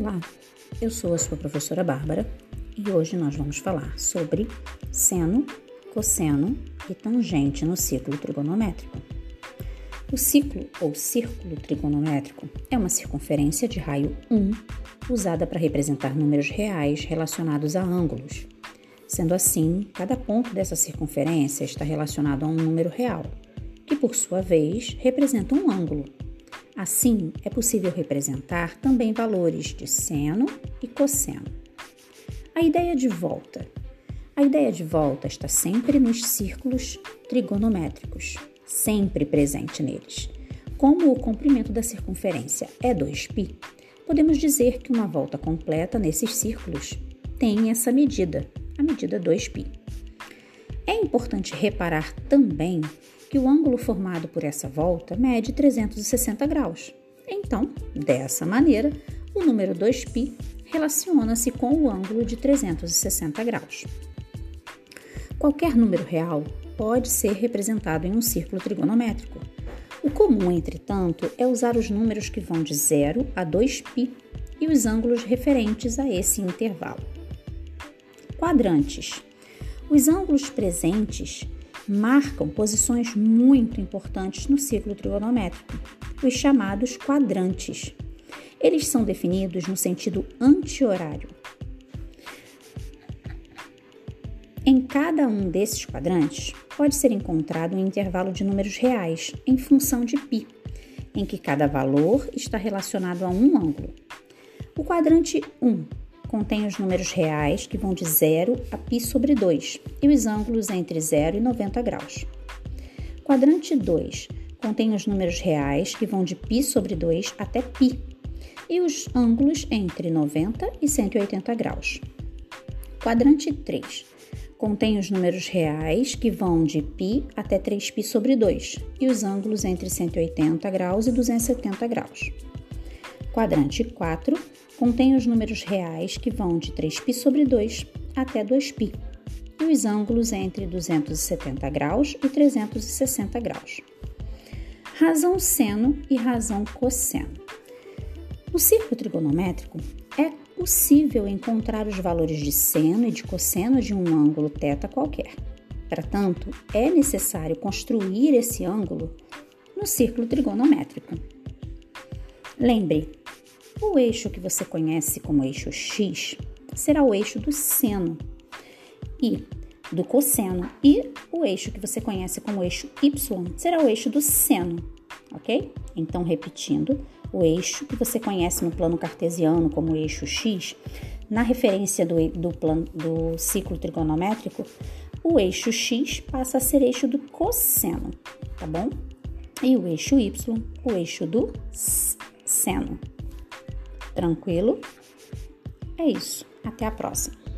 Olá, eu sou a sua professora Bárbara e hoje nós vamos falar sobre seno, cosseno e tangente no ciclo trigonométrico. O ciclo ou círculo trigonométrico é uma circunferência de raio 1 usada para representar números reais relacionados a ângulos. Sendo assim, cada ponto dessa circunferência está relacionado a um número real, que por sua vez representa um ângulo. Assim, é possível representar também valores de seno e cosseno. A ideia de volta. A ideia de volta está sempre nos círculos trigonométricos, sempre presente neles. Como o comprimento da circunferência é 2π, podemos dizer que uma volta completa nesses círculos tem essa medida, a medida 2π. É importante reparar também que o ângulo formado por essa volta mede 360 graus. Então, dessa maneira, o número 2π relaciona-se com o ângulo de 360 graus. Qualquer número real pode ser representado em um círculo trigonométrico. O comum, entretanto, é usar os números que vão de 0 a 2π e os ângulos referentes a esse intervalo. Quadrantes. Os ângulos presentes marcam posições muito importantes no ciclo trigonométrico, os chamados quadrantes. Eles são definidos no sentido anti-horário. Em cada um desses quadrantes pode ser encontrado um intervalo de números reais em função de π, em que cada valor está relacionado a um ângulo. O quadrante 1 contém os números reais que vão de 0 a π sobre 2 e os ângulos entre 0 e 90 graus. Quadrante 2 contém os números reais que vão de π sobre 2 até π e os ângulos entre 90 e 180 graus. Quadrante 3 contém os números reais que vão de π até 3π sobre 2 e os ângulos entre 180 graus e 270 graus. Quadrante 4 contém os números reais que vão de 3π sobre 2 até 2π e os ângulos entre 270 graus e 360 graus. Razão seno e razão cosseno. No círculo trigonométrico, é possível encontrar os valores de seno e de cosseno de um ângulo θ qualquer. Para tanto, é necessário construir esse ângulo no círculo trigonométrico. Lembre, o eixo que você conhece como eixo X será o eixo do seno e do cosseno, e o eixo que você conhece como eixo Y será o eixo do seno, ok? Então, repetindo, o eixo que você conhece no plano cartesiano como eixo X, na referência do, do, plano, do ciclo trigonométrico, o eixo X passa a ser eixo do cosseno, tá bom? E o eixo Y, o eixo do seno. Tranquilo? É isso. Até a próxima.